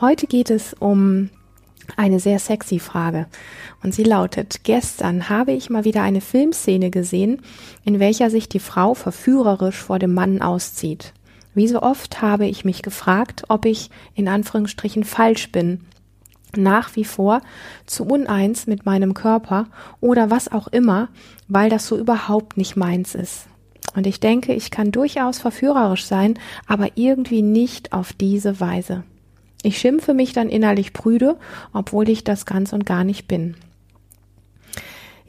Heute geht es um eine sehr sexy Frage. Und sie lautet, gestern habe ich mal wieder eine Filmszene gesehen, in welcher sich die Frau verführerisch vor dem Mann auszieht. Wie so oft habe ich mich gefragt, ob ich in Anführungsstrichen falsch bin, nach wie vor zu uneins mit meinem Körper oder was auch immer, weil das so überhaupt nicht meins ist. Und ich denke, ich kann durchaus verführerisch sein, aber irgendwie nicht auf diese Weise. Ich schimpfe mich dann innerlich prüde, obwohl ich das ganz und gar nicht bin.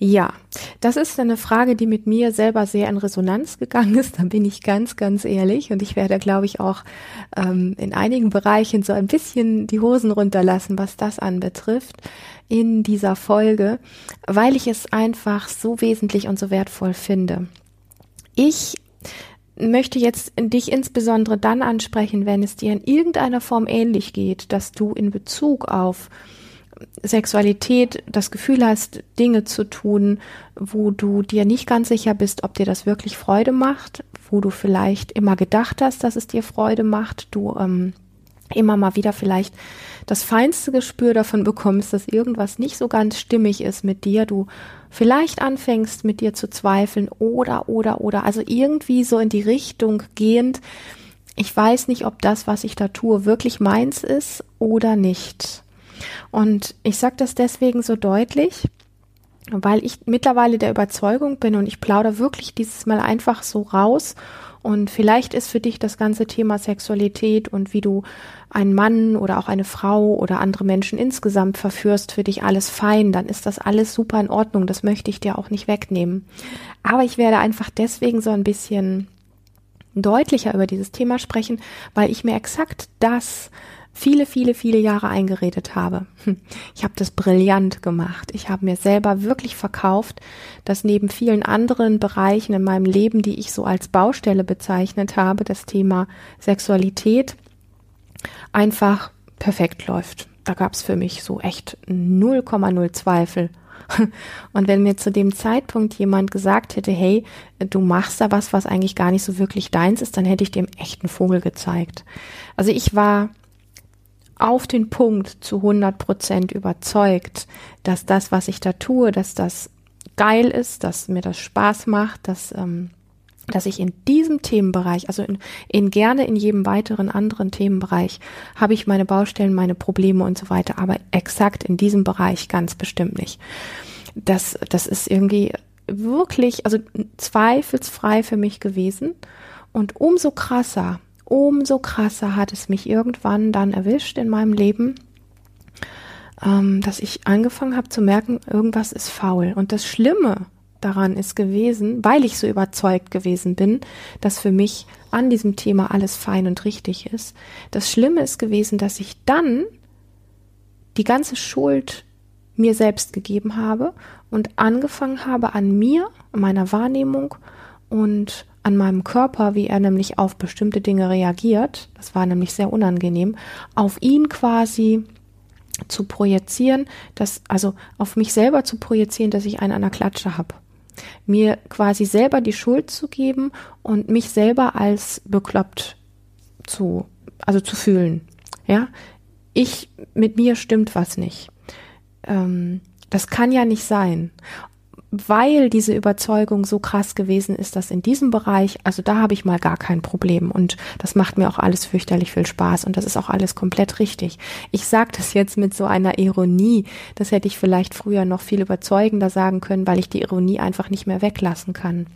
Ja, das ist eine Frage, die mit mir selber sehr in Resonanz gegangen ist. Da bin ich ganz, ganz ehrlich. Und ich werde, glaube ich, auch ähm, in einigen Bereichen so ein bisschen die Hosen runterlassen, was das anbetrifft in dieser Folge, weil ich es einfach so wesentlich und so wertvoll finde. Ich möchte jetzt dich insbesondere dann ansprechen, wenn es dir in irgendeiner Form ähnlich geht, dass du in Bezug auf Sexualität das Gefühl hast, Dinge zu tun, wo du dir nicht ganz sicher bist, ob dir das wirklich Freude macht, wo du vielleicht immer gedacht hast, dass es dir Freude macht, du ähm, immer mal wieder vielleicht das feinste Gespür davon bekommst, dass irgendwas nicht so ganz stimmig ist mit dir, du vielleicht anfängst mit dir zu zweifeln oder, oder, oder, also irgendwie so in die Richtung gehend, ich weiß nicht, ob das, was ich da tue, wirklich meins ist oder nicht. Und ich sage das deswegen so deutlich, weil ich mittlerweile der Überzeugung bin und ich plaudere wirklich dieses Mal einfach so raus und vielleicht ist für dich das ganze Thema Sexualität und wie du einen Mann oder auch eine Frau oder andere Menschen insgesamt verführst, für dich alles fein, dann ist das alles super in Ordnung. Das möchte ich dir auch nicht wegnehmen. Aber ich werde einfach deswegen so ein bisschen deutlicher über dieses Thema sprechen, weil ich mir exakt das viele, viele, viele Jahre eingeredet habe. Hm. Ich habe das brillant gemacht. Ich habe mir selber wirklich verkauft, dass neben vielen anderen Bereichen in meinem Leben, die ich so als Baustelle bezeichnet habe, das Thema Sexualität einfach perfekt läuft. Da gab es für mich so echt 0,0 Zweifel. Und wenn mir zu dem Zeitpunkt jemand gesagt hätte, hey, du machst da was, was eigentlich gar nicht so wirklich deins ist, dann hätte ich dem echten Vogel gezeigt. Also ich war auf den Punkt zu 100 Prozent überzeugt, dass das, was ich da tue, dass das geil ist, dass mir das Spaß macht, dass, ähm, dass ich in diesem Themenbereich, also in, in gerne in jedem weiteren anderen Themenbereich, habe ich meine Baustellen, meine Probleme und so weiter, aber exakt in diesem Bereich ganz bestimmt nicht. Das, das ist irgendwie wirklich, also zweifelsfrei für mich gewesen. Und umso krasser, umso krasser hat es mich irgendwann dann erwischt in meinem Leben, ähm, dass ich angefangen habe zu merken, irgendwas ist faul. Und das Schlimme daran ist gewesen, weil ich so überzeugt gewesen bin, dass für mich an diesem Thema alles fein und richtig ist. Das Schlimme ist gewesen, dass ich dann die ganze Schuld mir selbst gegeben habe und angefangen habe an mir, meiner Wahrnehmung und an meinem Körper, wie er nämlich auf bestimmte Dinge reagiert, das war nämlich sehr unangenehm, auf ihn quasi zu projizieren, dass, also auf mich selber zu projizieren, dass ich einen an der Klatsche habe. Mir quasi selber die Schuld zu geben und mich selber als bekloppt zu, also zu fühlen. Ja, ich, mit mir stimmt was nicht. Ähm, das kann ja nicht sein weil diese Überzeugung so krass gewesen ist, dass in diesem Bereich, also da habe ich mal gar kein Problem und das macht mir auch alles fürchterlich viel Spaß und das ist auch alles komplett richtig. Ich sage das jetzt mit so einer Ironie, das hätte ich vielleicht früher noch viel überzeugender sagen können, weil ich die Ironie einfach nicht mehr weglassen kann.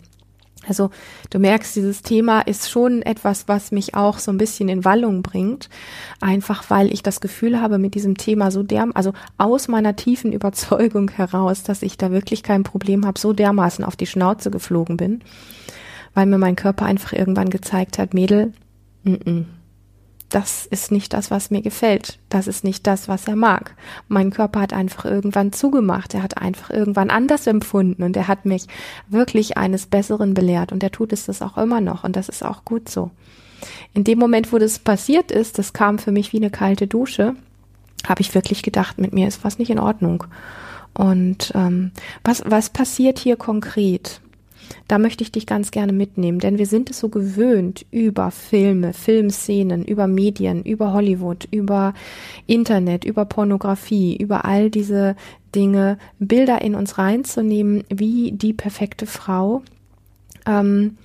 Also du merkst, dieses Thema ist schon etwas, was mich auch so ein bisschen in Wallung bringt, einfach weil ich das Gefühl habe, mit diesem Thema so derm, also aus meiner tiefen Überzeugung heraus, dass ich da wirklich kein Problem habe, so dermaßen auf die Schnauze geflogen bin, weil mir mein Körper einfach irgendwann gezeigt hat, Mädel, n -n, das ist nicht das, was mir gefällt. Das ist nicht das, was er mag. Mein Körper hat einfach irgendwann zugemacht. Er hat einfach irgendwann anders empfunden und er hat mich wirklich eines Besseren belehrt und er tut es das auch immer noch und das ist auch gut so. In dem Moment, wo das passiert ist, das kam für mich wie eine kalte Dusche, habe ich wirklich gedacht, mit mir ist was nicht in Ordnung. Und ähm, was, was passiert hier konkret? Da möchte ich dich ganz gerne mitnehmen, denn wir sind es so gewöhnt, über Filme, Filmszenen, über Medien, über Hollywood, über Internet, über Pornografie, über all diese Dinge, Bilder in uns reinzunehmen, wie die perfekte Frau. Ähm,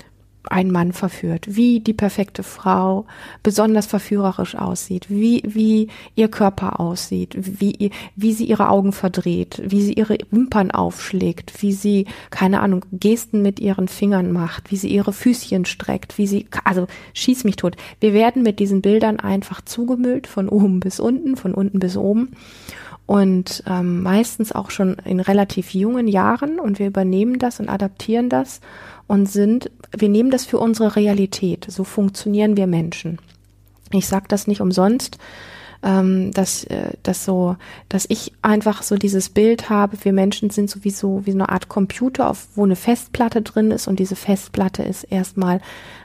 ein Mann verführt, wie die perfekte Frau besonders verführerisch aussieht, wie, wie ihr Körper aussieht, wie, wie sie ihre Augen verdreht, wie sie ihre Wimpern aufschlägt, wie sie, keine Ahnung, Gesten mit ihren Fingern macht, wie sie ihre Füßchen streckt, wie sie, also schieß mich tot. Wir werden mit diesen Bildern einfach zugemüllt, von oben bis unten, von unten bis oben und ähm, meistens auch schon in relativ jungen Jahren und wir übernehmen das und adaptieren das und sind, wir nehmen das für unsere Realität. So funktionieren wir Menschen. Ich sage das nicht umsonst, ähm, dass, äh, dass so, dass ich einfach so dieses Bild habe, wir Menschen sind sowieso wie so eine Art Computer, auf, wo eine Festplatte drin ist und diese Festplatte ist erstmal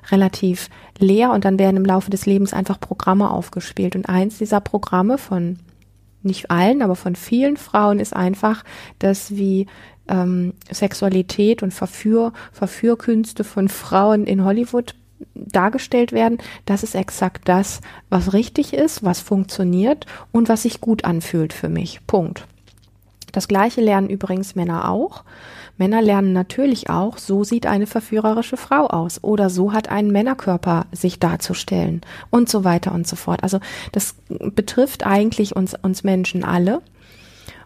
relativ leer und dann werden im Laufe des Lebens einfach Programme aufgespielt. Und eins dieser Programme von nicht allen, aber von vielen Frauen ist einfach, dass wie ähm, Sexualität und Verführ, Verführkünste von Frauen in Hollywood dargestellt werden, das ist exakt das, was richtig ist, was funktioniert und was sich gut anfühlt für mich. Punkt. Das gleiche lernen übrigens Männer auch. Männer lernen natürlich auch, so sieht eine verführerische Frau aus oder so hat ein Männerkörper sich darzustellen und so weiter und so fort. Also das betrifft eigentlich uns, uns Menschen alle.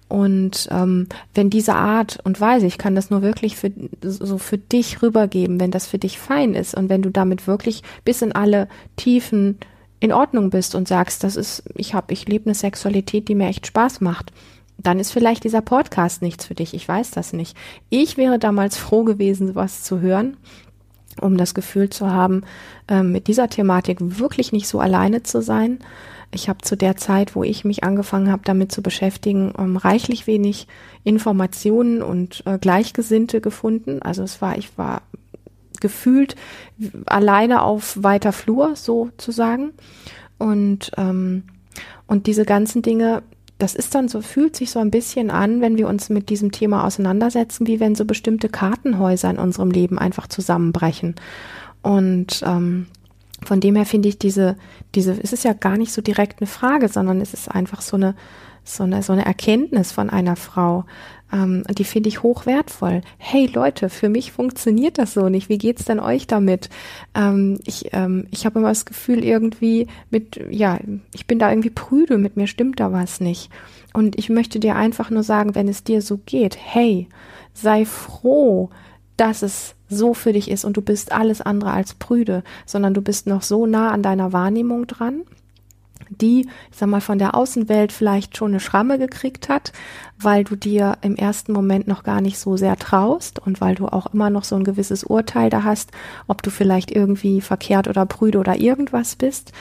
Und ähm, wenn diese Art und Weise, ich kann das nur wirklich für so für dich rübergeben, wenn das für dich fein ist und wenn du damit wirklich bis in alle Tiefen in Ordnung bist und sagst, das ist, ich habe, ich lebe eine Sexualität, die mir echt Spaß macht, dann ist vielleicht dieser Podcast nichts für dich. Ich weiß das nicht. Ich wäre damals froh gewesen, sowas zu hören, um das Gefühl zu haben, äh, mit dieser Thematik wirklich nicht so alleine zu sein ich habe zu der Zeit, wo ich mich angefangen habe, damit zu beschäftigen, ähm, reichlich wenig Informationen und äh, Gleichgesinnte gefunden. Also es war, ich war gefühlt alleine auf weiter Flur sozusagen. Und, ähm, und diese ganzen Dinge, das ist dann so, fühlt sich so ein bisschen an, wenn wir uns mit diesem Thema auseinandersetzen, wie wenn so bestimmte Kartenhäuser in unserem Leben einfach zusammenbrechen. Und ähm, von dem her finde ich diese, diese, es ist ja gar nicht so direkt eine Frage, sondern es ist einfach so eine, so eine, so eine Erkenntnis von einer Frau. Ähm, die finde ich hochwertvoll. Hey Leute, für mich funktioniert das so nicht. Wie geht's denn euch damit? Ähm, ich ähm, ich habe immer das Gefühl irgendwie mit, ja, ich bin da irgendwie prüde, mit mir stimmt da was nicht. Und ich möchte dir einfach nur sagen, wenn es dir so geht, hey, sei froh, dass es so für dich ist und du bist alles andere als prüde, sondern du bist noch so nah an deiner Wahrnehmung dran, die, ich sag mal, von der Außenwelt vielleicht schon eine Schramme gekriegt hat, weil du dir im ersten Moment noch gar nicht so sehr traust und weil du auch immer noch so ein gewisses Urteil da hast, ob du vielleicht irgendwie verkehrt oder prüde oder irgendwas bist.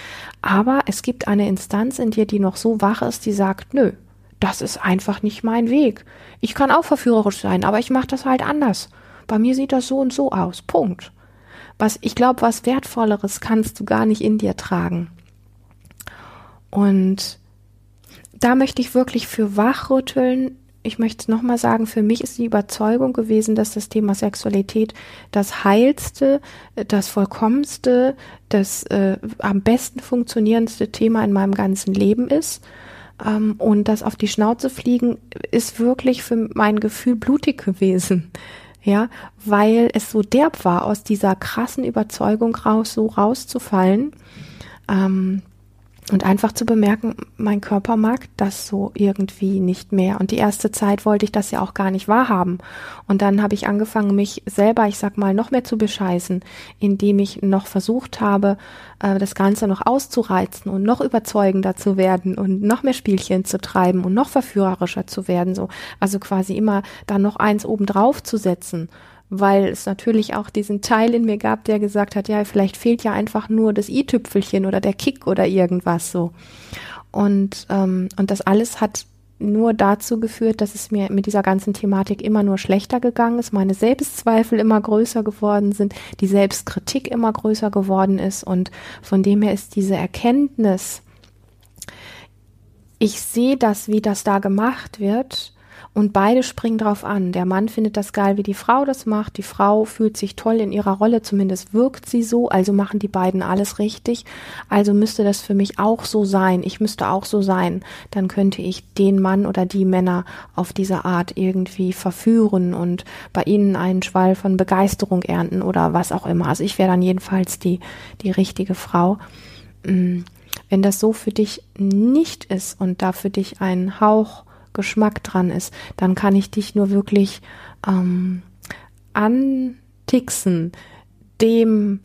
Aber es gibt eine Instanz in dir, die noch so wach ist, die sagt, nö, das ist einfach nicht mein Weg. Ich kann auch verführerisch sein, aber ich mache das halt anders bei mir sieht das so und so aus. Punkt. Was, ich glaube, was Wertvolleres kannst du gar nicht in dir tragen. Und da möchte ich wirklich für wachrütteln. Ich möchte es nochmal sagen, für mich ist die Überzeugung gewesen, dass das Thema Sexualität das heilste, das vollkommenste, das äh, am besten funktionierendste Thema in meinem ganzen Leben ist. Ähm, und das auf die Schnauze fliegen ist wirklich für mein Gefühl blutig gewesen ja, weil es so derb war, aus dieser krassen Überzeugung raus, so rauszufallen. Ähm, und einfach zu bemerken, mein Körper mag das so irgendwie nicht mehr. Und die erste Zeit wollte ich das ja auch gar nicht wahrhaben. Und dann habe ich angefangen, mich selber, ich sag mal, noch mehr zu bescheißen, indem ich noch versucht habe, äh, das Ganze noch auszureizen und noch überzeugender zu werden und noch mehr Spielchen zu treiben und noch verführerischer zu werden. So, also quasi immer da noch eins obendrauf zu setzen weil es natürlich auch diesen Teil in mir gab, der gesagt hat, ja, vielleicht fehlt ja einfach nur das i-Tüpfelchen oder der Kick oder irgendwas so. Und, ähm, und das alles hat nur dazu geführt, dass es mir mit dieser ganzen Thematik immer nur schlechter gegangen ist, meine Selbstzweifel immer größer geworden sind, die Selbstkritik immer größer geworden ist und von dem her ist diese Erkenntnis, ich sehe das, wie das da gemacht wird und beide springen drauf an. Der Mann findet das geil, wie die Frau das macht. Die Frau fühlt sich toll in ihrer Rolle, zumindest wirkt sie so. Also machen die beiden alles richtig. Also müsste das für mich auch so sein. Ich müsste auch so sein. Dann könnte ich den Mann oder die Männer auf diese Art irgendwie verführen und bei ihnen einen Schwall von Begeisterung ernten oder was auch immer. Also ich wäre dann jedenfalls die, die richtige Frau. Mm, wenn das so für dich nicht ist und da für dich ein Hauch Geschmack dran ist, dann kann ich dich nur wirklich ähm, antixen, dem,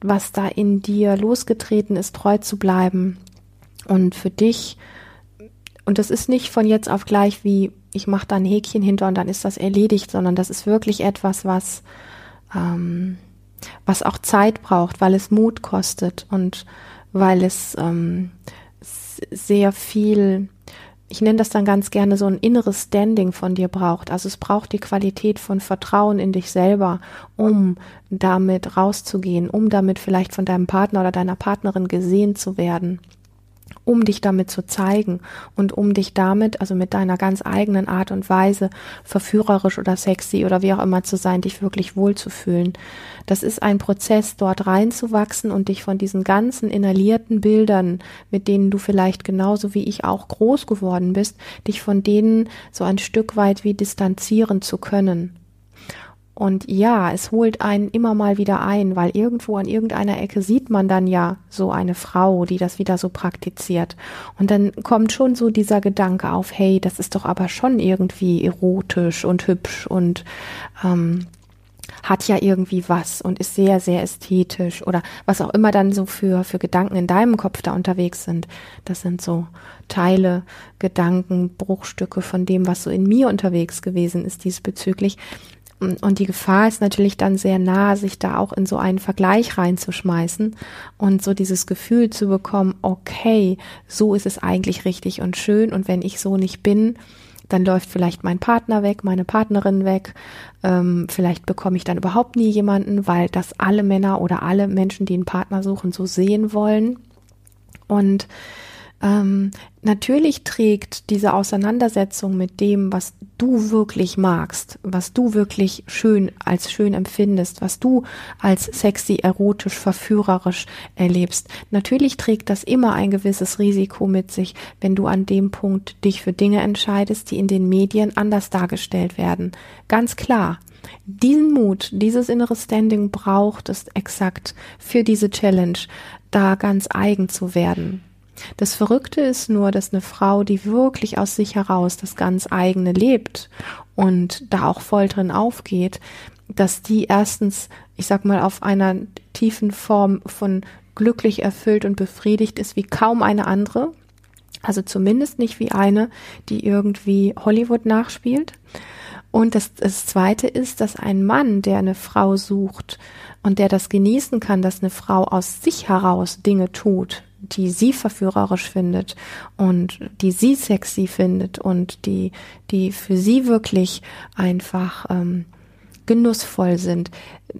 was da in dir losgetreten ist, treu zu bleiben. Und für dich und das ist nicht von jetzt auf gleich wie ich mache da ein Häkchen hinter und dann ist das erledigt, sondern das ist wirklich etwas, was ähm, was auch Zeit braucht, weil es Mut kostet und weil es ähm, sehr viel ich nenne das dann ganz gerne so ein inneres Standing von dir braucht. Also es braucht die Qualität von Vertrauen in dich selber, um damit rauszugehen, um damit vielleicht von deinem Partner oder deiner Partnerin gesehen zu werden um dich damit zu zeigen und um dich damit, also mit deiner ganz eigenen Art und Weise, verführerisch oder sexy oder wie auch immer zu sein, dich wirklich wohlzufühlen. Das ist ein Prozess, dort reinzuwachsen und dich von diesen ganzen inhalierten Bildern, mit denen du vielleicht genauso wie ich auch groß geworden bist, dich von denen so ein Stück weit wie distanzieren zu können. Und ja, es holt einen immer mal wieder ein, weil irgendwo an irgendeiner Ecke sieht man dann ja so eine Frau, die das wieder so praktiziert. Und dann kommt schon so dieser Gedanke auf, hey, das ist doch aber schon irgendwie erotisch und hübsch und ähm, hat ja irgendwie was und ist sehr, sehr ästhetisch oder was auch immer dann so für, für Gedanken in deinem Kopf da unterwegs sind. Das sind so Teile, Gedanken, Bruchstücke von dem, was so in mir unterwegs gewesen ist diesbezüglich. Und die Gefahr ist natürlich dann sehr nah, sich da auch in so einen Vergleich reinzuschmeißen und so dieses Gefühl zu bekommen, okay, so ist es eigentlich richtig und schön und wenn ich so nicht bin, dann läuft vielleicht mein Partner weg, meine Partnerin weg, ähm, vielleicht bekomme ich dann überhaupt nie jemanden, weil das alle Männer oder alle Menschen, die einen Partner suchen, so sehen wollen. Und ähm, natürlich trägt diese Auseinandersetzung mit dem, was du wirklich magst, was du wirklich schön als schön empfindest, was du als sexy, erotisch, verführerisch erlebst. Natürlich trägt das immer ein gewisses Risiko mit sich, wenn du an dem Punkt dich für Dinge entscheidest, die in den Medien anders dargestellt werden. Ganz klar. Diesen Mut, dieses innere Standing braucht es exakt für diese Challenge, da ganz eigen zu werden. Das Verrückte ist nur, dass eine Frau, die wirklich aus sich heraus das ganz eigene lebt und da auch voll drin aufgeht, dass die erstens, ich sag mal, auf einer tiefen Form von glücklich erfüllt und befriedigt ist wie kaum eine andere. Also zumindest nicht wie eine, die irgendwie Hollywood nachspielt. Und das, das Zweite ist, dass ein Mann, der eine Frau sucht und der das genießen kann, dass eine Frau aus sich heraus Dinge tut, die sie verführerisch findet und die sie sexy findet und die, die für sie wirklich einfach ähm, genussvoll sind,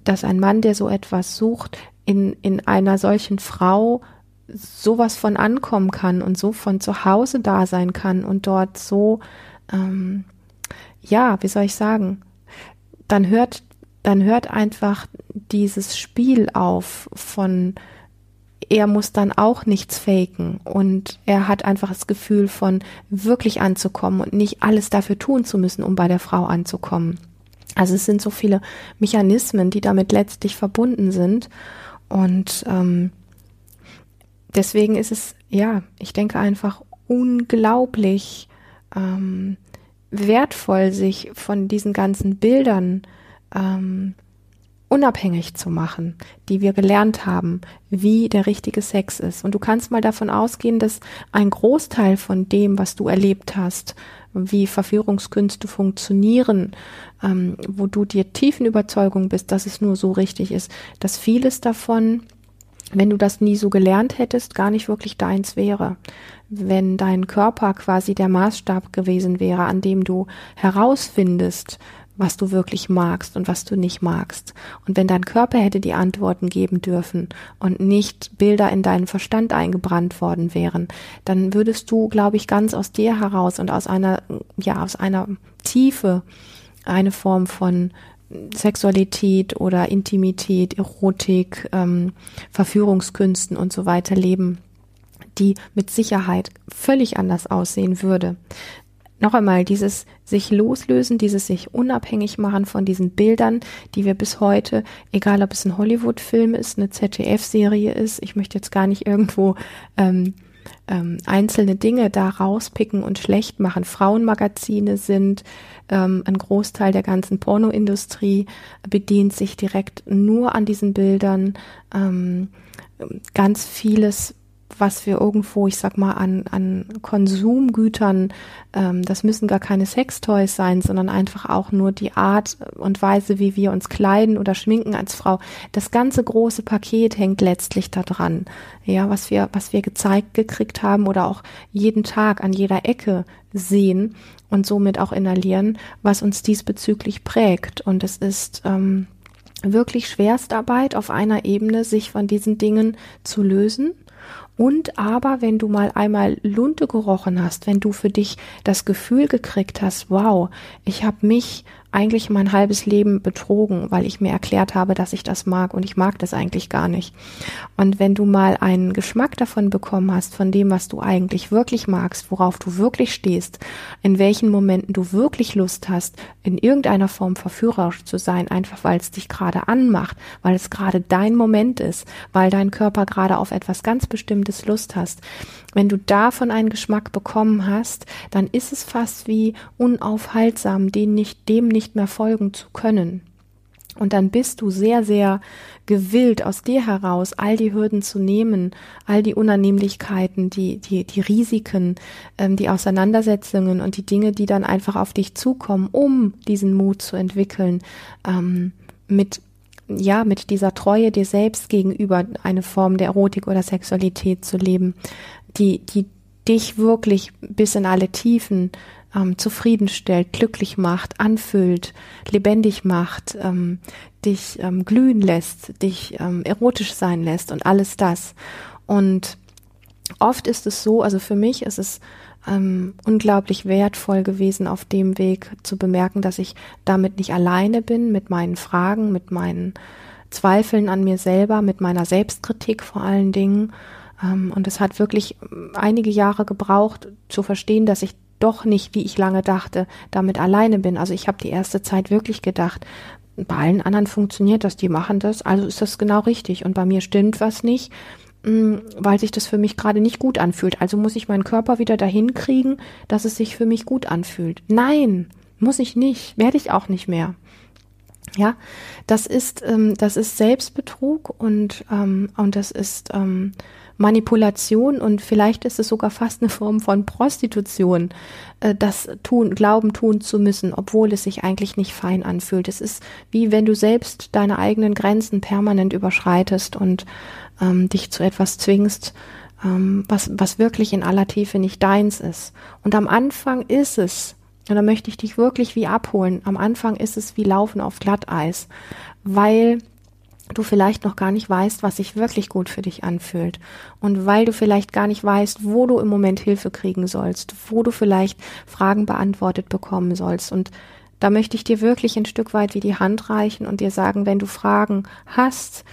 dass ein Mann, der so etwas sucht, in, in einer solchen Frau sowas von ankommen kann und so von zu Hause da sein kann und dort so, ähm, ja, wie soll ich sagen, dann hört, dann hört einfach dieses Spiel auf von er muss dann auch nichts faken und er hat einfach das Gefühl von wirklich anzukommen und nicht alles dafür tun zu müssen, um bei der Frau anzukommen. Also es sind so viele Mechanismen, die damit letztlich verbunden sind und ähm, deswegen ist es ja, ich denke einfach unglaublich ähm, wertvoll, sich von diesen ganzen Bildern ähm, unabhängig zu machen, die wir gelernt haben, wie der richtige Sex ist. Und du kannst mal davon ausgehen, dass ein Großteil von dem, was du erlebt hast, wie Verführungskünste funktionieren, ähm, wo du dir tiefen Überzeugung bist, dass es nur so richtig ist, dass vieles davon, wenn du das nie so gelernt hättest, gar nicht wirklich deins wäre. Wenn dein Körper quasi der Maßstab gewesen wäre, an dem du herausfindest, was du wirklich magst und was du nicht magst. Und wenn dein Körper hätte die Antworten geben dürfen und nicht Bilder in deinen Verstand eingebrannt worden wären, dann würdest du, glaube ich, ganz aus dir heraus und aus einer, ja, aus einer Tiefe eine Form von Sexualität oder Intimität, Erotik, ähm, Verführungskünsten und so weiter leben, die mit Sicherheit völlig anders aussehen würde noch einmal, dieses sich loslösen, dieses sich unabhängig machen von diesen Bildern, die wir bis heute, egal ob es ein Hollywood-Film ist, eine ZDF-Serie ist, ich möchte jetzt gar nicht irgendwo ähm, ähm, einzelne Dinge da rauspicken und schlecht machen. Frauenmagazine sind ähm, ein Großteil der ganzen Pornoindustrie, bedient sich direkt nur an diesen Bildern. Ähm, ganz vieles was wir irgendwo, ich sag mal, an, an Konsumgütern, ähm, das müssen gar keine Sextoys sein, sondern einfach auch nur die Art und Weise, wie wir uns kleiden oder schminken als Frau. Das ganze große Paket hängt letztlich da dran. Ja, was wir, was wir gezeigt gekriegt haben oder auch jeden Tag an jeder Ecke sehen und somit auch inhalieren, was uns diesbezüglich prägt. Und es ist, ähm, wirklich Schwerstarbeit auf einer Ebene, sich von diesen Dingen zu lösen und aber, wenn du mal einmal Lunte gerochen hast, wenn du für dich das Gefühl gekriegt hast, wow, ich habe mich eigentlich mein halbes Leben betrogen, weil ich mir erklärt habe, dass ich das mag und ich mag das eigentlich gar nicht. Und wenn du mal einen Geschmack davon bekommen hast, von dem, was du eigentlich wirklich magst, worauf du wirklich stehst, in welchen Momenten du wirklich Lust hast, in irgendeiner Form verführerisch zu sein, einfach weil es dich gerade anmacht, weil es gerade dein Moment ist, weil dein Körper gerade auf etwas ganz Bestimmtes Lust hast. Wenn du davon einen Geschmack bekommen hast, dann ist es fast wie unaufhaltsam, den nicht, dem nicht nicht mehr folgen zu können. Und dann bist du sehr, sehr gewillt, aus dir heraus all die Hürden zu nehmen, all die Unannehmlichkeiten, die, die, die Risiken, ähm, die Auseinandersetzungen und die Dinge, die dann einfach auf dich zukommen, um diesen Mut zu entwickeln, ähm, mit, ja, mit dieser Treue dir selbst gegenüber eine Form der Erotik oder Sexualität zu leben, die, die dich wirklich bis in alle Tiefen ähm, zufriedenstellt, glücklich macht, anfüllt, lebendig macht, ähm, dich ähm, glühen lässt, dich ähm, erotisch sein lässt und alles das. Und oft ist es so, also für mich ist es ähm, unglaublich wertvoll gewesen, auf dem Weg zu bemerken, dass ich damit nicht alleine bin, mit meinen Fragen, mit meinen Zweifeln an mir selber, mit meiner Selbstkritik vor allen Dingen. Ähm, und es hat wirklich einige Jahre gebraucht, zu verstehen, dass ich doch nicht, wie ich lange dachte, damit alleine bin. Also ich habe die erste Zeit wirklich gedacht, bei allen anderen funktioniert das, die machen das, also ist das genau richtig. Und bei mir stimmt was nicht, mm, weil sich das für mich gerade nicht gut anfühlt. Also muss ich meinen Körper wieder dahin kriegen, dass es sich für mich gut anfühlt. Nein, muss ich nicht, werde ich auch nicht mehr. Ja, das ist ähm, das ist Selbstbetrug und ähm, und das ist ähm, Manipulation und vielleicht ist es sogar fast eine Form von Prostitution, äh, das tun, glauben tun zu müssen, obwohl es sich eigentlich nicht fein anfühlt. Es ist wie wenn du selbst deine eigenen Grenzen permanent überschreitest und ähm, dich zu etwas zwingst, ähm, was, was wirklich in aller Tiefe nicht deins ist. Und am Anfang ist es, und da möchte ich dich wirklich wie abholen, am Anfang ist es wie Laufen auf Glatteis, weil du vielleicht noch gar nicht weißt, was sich wirklich gut für dich anfühlt. Und weil du vielleicht gar nicht weißt, wo du im Moment Hilfe kriegen sollst, wo du vielleicht Fragen beantwortet bekommen sollst. Und da möchte ich dir wirklich ein Stück weit wie die Hand reichen und dir sagen, wenn du Fragen hast,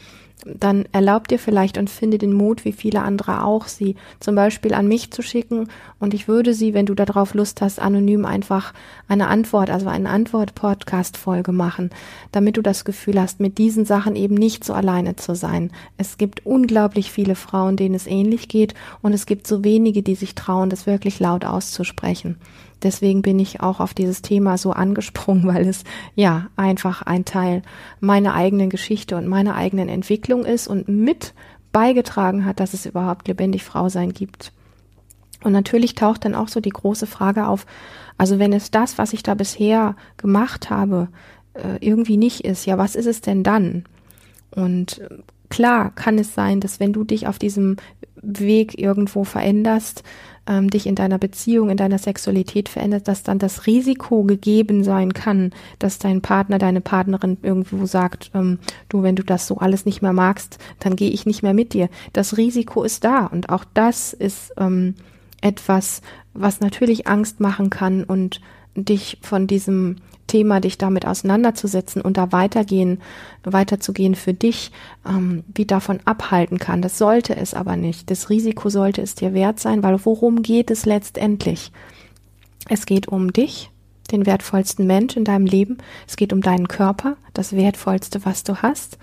dann erlaub dir vielleicht und finde den Mut, wie viele andere auch, sie zum Beispiel an mich zu schicken und ich würde sie, wenn du darauf Lust hast, anonym einfach eine Antwort, also eine Antwort-Podcast-Folge machen, damit du das Gefühl hast, mit diesen Sachen eben nicht so alleine zu sein. Es gibt unglaublich viele Frauen, denen es ähnlich geht und es gibt so wenige, die sich trauen, das wirklich laut auszusprechen. Deswegen bin ich auch auf dieses Thema so angesprungen, weil es ja einfach ein Teil meiner eigenen Geschichte und meiner eigenen Entwicklung ist und mit beigetragen hat, dass es überhaupt lebendig Frau sein gibt. Und natürlich taucht dann auch so die große Frage auf, also wenn es das, was ich da bisher gemacht habe, äh, irgendwie nicht ist, ja, was ist es denn dann? Und äh, klar kann es sein, dass wenn du dich auf diesem Weg irgendwo veränderst, ähm, dich in deiner Beziehung, in deiner Sexualität verändert, dass dann das Risiko gegeben sein kann, dass dein Partner, deine Partnerin irgendwo sagt, ähm, du, wenn du das so alles nicht mehr magst, dann gehe ich nicht mehr mit dir. Das Risiko ist da und auch das ist ähm, etwas, was natürlich Angst machen kann und dich von diesem Thema, dich damit auseinanderzusetzen und da weitergehen, weiterzugehen für dich, ähm, wie davon abhalten kann. Das sollte es aber nicht. Das Risiko sollte es dir wert sein, weil worum geht es letztendlich? Es geht um dich, den wertvollsten Mensch in deinem Leben. Es geht um deinen Körper, das wertvollste, was du hast.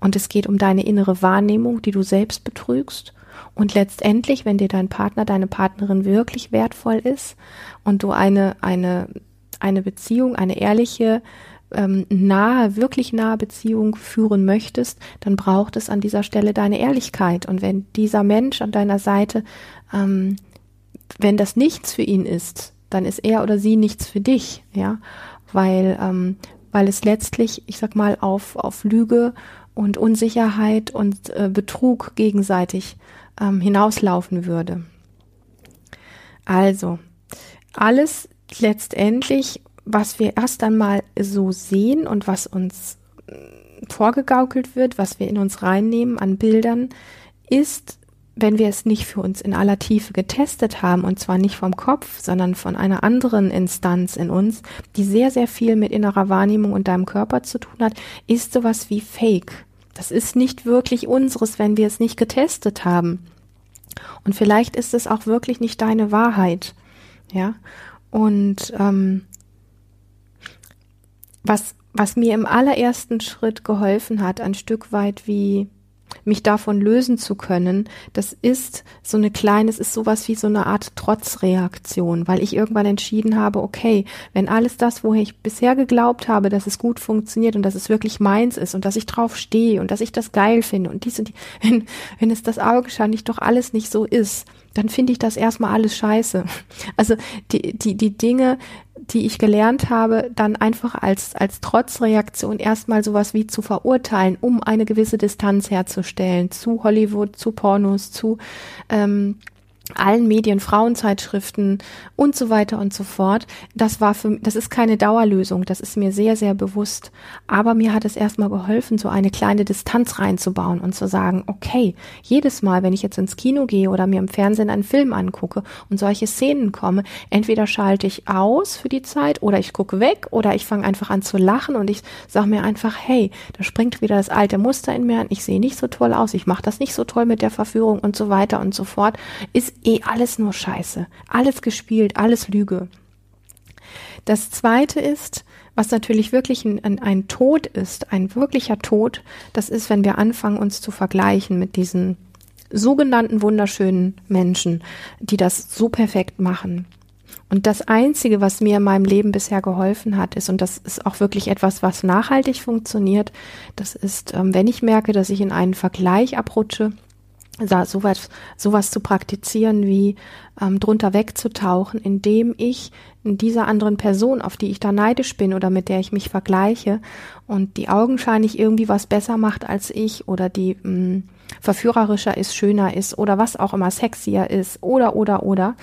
Und es geht um deine innere Wahrnehmung, die du selbst betrügst. Und letztendlich, wenn dir dein Partner, deine Partnerin wirklich wertvoll ist und du eine, eine eine Beziehung, eine ehrliche, ähm, nahe, wirklich nahe Beziehung führen möchtest, dann braucht es an dieser Stelle deine Ehrlichkeit. Und wenn dieser Mensch an deiner Seite, ähm, wenn das nichts für ihn ist, dann ist er oder sie nichts für dich, ja, weil, ähm, weil es letztlich, ich sag mal, auf, auf Lüge und Unsicherheit und äh, Betrug gegenseitig ähm, hinauslaufen würde. Also, alles letztendlich, was wir erst einmal so sehen und was uns mm, vorgegaukelt wird, was wir in uns reinnehmen an Bildern, ist, wenn wir es nicht für uns in aller Tiefe getestet haben, und zwar nicht vom Kopf, sondern von einer anderen Instanz in uns, die sehr, sehr viel mit innerer Wahrnehmung und deinem Körper zu tun hat, ist sowas wie Fake. Das ist nicht wirklich unseres, wenn wir es nicht getestet haben. Und vielleicht ist es auch wirklich nicht deine Wahrheit. Ja. Und ähm, was, was mir im allerersten Schritt geholfen hat, ein Stück weit wie mich davon lösen zu können, das ist so eine kleine, es ist sowas wie so eine Art Trotzreaktion, weil ich irgendwann entschieden habe, okay, wenn alles das, woher ich bisher geglaubt habe, dass es gut funktioniert und dass es wirklich meins ist und dass ich drauf stehe und dass ich das geil finde und dies und die, wenn, wenn es das augenscheinlich doch alles nicht so ist, dann finde ich das erstmal alles scheiße. Also die, die, die Dinge, die ich gelernt habe, dann einfach als, als Trotzreaktion erstmal sowas wie zu verurteilen, um eine gewisse Distanz herzustellen zu Hollywood, zu Pornos, zu ähm, allen Medien, Frauenzeitschriften und so weiter und so fort. Das war für, das ist keine Dauerlösung. Das ist mir sehr, sehr bewusst. Aber mir hat es erstmal geholfen, so eine kleine Distanz reinzubauen und zu sagen, okay, jedes Mal, wenn ich jetzt ins Kino gehe oder mir im Fernsehen einen Film angucke und solche Szenen komme, entweder schalte ich aus für die Zeit oder ich gucke weg oder ich fange einfach an zu lachen und ich sage mir einfach, hey, da springt wieder das alte Muster in mir an. Ich sehe nicht so toll aus. Ich mache das nicht so toll mit der Verführung und so weiter und so fort. Ist eh alles nur Scheiße. Alles gespielt, alles Lüge. Das zweite ist, was natürlich wirklich ein, ein Tod ist, ein wirklicher Tod, das ist, wenn wir anfangen, uns zu vergleichen mit diesen sogenannten wunderschönen Menschen, die das so perfekt machen. Und das Einzige, was mir in meinem Leben bisher geholfen hat, ist, und das ist auch wirklich etwas, was nachhaltig funktioniert, das ist, ähm, wenn ich merke, dass ich in einen Vergleich abrutsche, sowas, sowas zu praktizieren wie ähm, drunter wegzutauchen, indem ich dieser anderen Person, auf die ich da neidisch bin oder mit der ich mich vergleiche und die augenscheinlich irgendwie was besser macht als ich oder die mh, mm, verführerischer ist, schöner ist oder was auch immer sexier ist oder oder oder,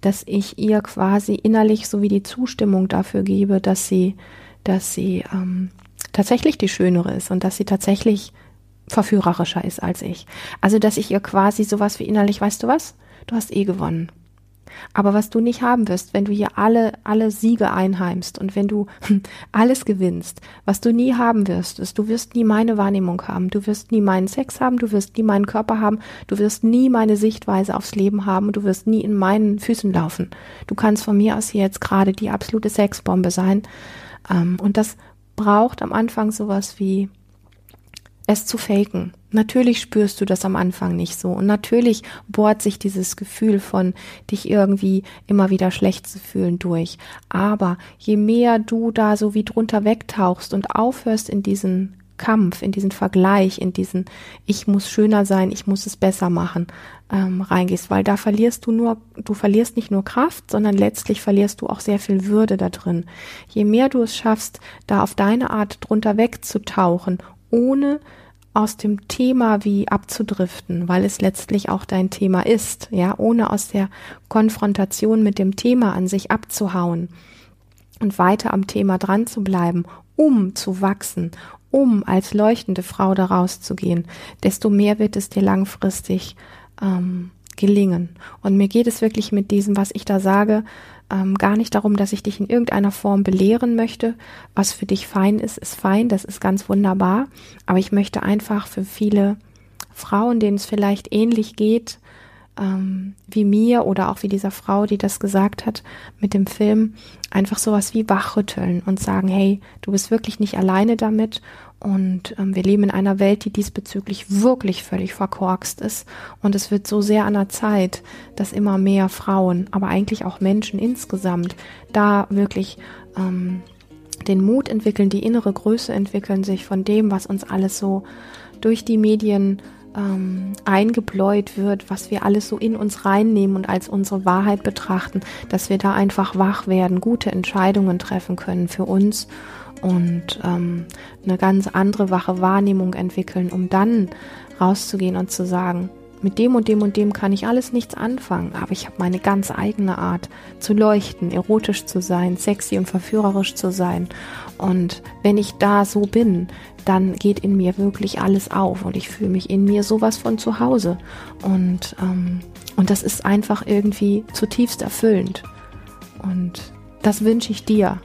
dass ich ihr quasi innerlich so wie die Zustimmung dafür gebe, dass sie, dass sie ähm, tatsächlich die schönere ist und dass sie tatsächlich verführerischer ist als ich. Also, dass ich ihr quasi sowas wie innerlich, weißt du was? Du hast eh gewonnen. Aber was du nicht haben wirst, wenn du hier alle, alle Siege einheimst und wenn du alles gewinnst, was du nie haben wirst, ist, du wirst nie meine Wahrnehmung haben, du wirst nie meinen Sex haben, du wirst nie meinen Körper haben, du wirst nie meine Sichtweise aufs Leben haben, du wirst nie in meinen Füßen laufen. Du kannst von mir aus hier jetzt gerade die absolute Sexbombe sein. Ähm, und das braucht am Anfang sowas wie es zu faken. Natürlich spürst du das am Anfang nicht so. Und natürlich bohrt sich dieses Gefühl von dich irgendwie immer wieder schlecht zu fühlen durch. Aber je mehr du da so wie drunter wegtauchst und aufhörst in diesen Kampf, in diesen Vergleich, in diesen Ich muss schöner sein, ich muss es besser machen, ähm, reingehst, weil da verlierst du nur, du verlierst nicht nur Kraft, sondern letztlich verlierst du auch sehr viel Würde da drin. Je mehr du es schaffst, da auf deine Art drunter wegzutauchen, ohne aus dem Thema wie abzudriften, weil es letztlich auch dein Thema ist, ja, ohne aus der Konfrontation mit dem Thema an sich abzuhauen und weiter am Thema dran zu bleiben, um zu wachsen, um als leuchtende Frau daraus zu gehen, desto mehr wird es dir langfristig ähm, gelingen. Und mir geht es wirklich mit diesem, was ich da sage, ähm, gar nicht darum, dass ich dich in irgendeiner Form belehren möchte. Was für dich fein ist, ist fein, das ist ganz wunderbar. Aber ich möchte einfach für viele Frauen, denen es vielleicht ähnlich geht, ähm, wie mir oder auch wie dieser Frau, die das gesagt hat mit dem Film, einfach sowas wie wachrütteln und sagen, hey, du bist wirklich nicht alleine damit und ähm, wir leben in einer Welt, die diesbezüglich wirklich völlig verkorkst ist. Und es wird so sehr an der Zeit, dass immer mehr Frauen, aber eigentlich auch Menschen insgesamt, da wirklich ähm, den Mut entwickeln, die innere Größe entwickeln, sich von dem, was uns alles so durch die Medien ähm, eingebläut wird, was wir alles so in uns reinnehmen und als unsere Wahrheit betrachten, dass wir da einfach wach werden, gute Entscheidungen treffen können für uns und ähm, eine ganz andere wache Wahrnehmung entwickeln, um dann rauszugehen und zu sagen, mit dem und dem und dem kann ich alles nichts anfangen, aber ich habe meine ganz eigene Art zu leuchten, erotisch zu sein, sexy und verführerisch zu sein. Und wenn ich da so bin, dann geht in mir wirklich alles auf und ich fühle mich in mir sowas von zu Hause. Und, ähm, und das ist einfach irgendwie zutiefst erfüllend. Und das wünsche ich dir.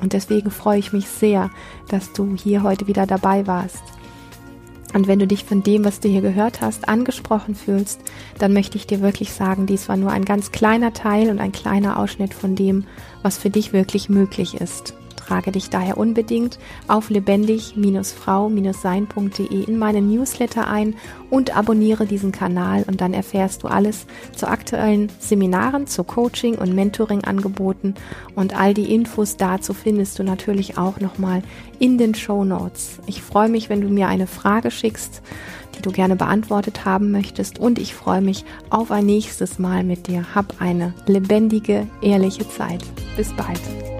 Und deswegen freue ich mich sehr, dass du hier heute wieder dabei warst. Und wenn du dich von dem, was du hier gehört hast, angesprochen fühlst, dann möchte ich dir wirklich sagen, dies war nur ein ganz kleiner Teil und ein kleiner Ausschnitt von dem, was für dich wirklich möglich ist. Trage dich daher unbedingt auf lebendig-frau-sein.de in meinen Newsletter ein und abonniere diesen Kanal und dann erfährst du alles zu aktuellen Seminaren, zu Coaching und Mentoring Angeboten und all die Infos dazu findest du natürlich auch nochmal in den Show Notes. Ich freue mich, wenn du mir eine Frage schickst, die du gerne beantwortet haben möchtest und ich freue mich auf ein nächstes Mal mit dir. Hab eine lebendige, ehrliche Zeit. Bis bald.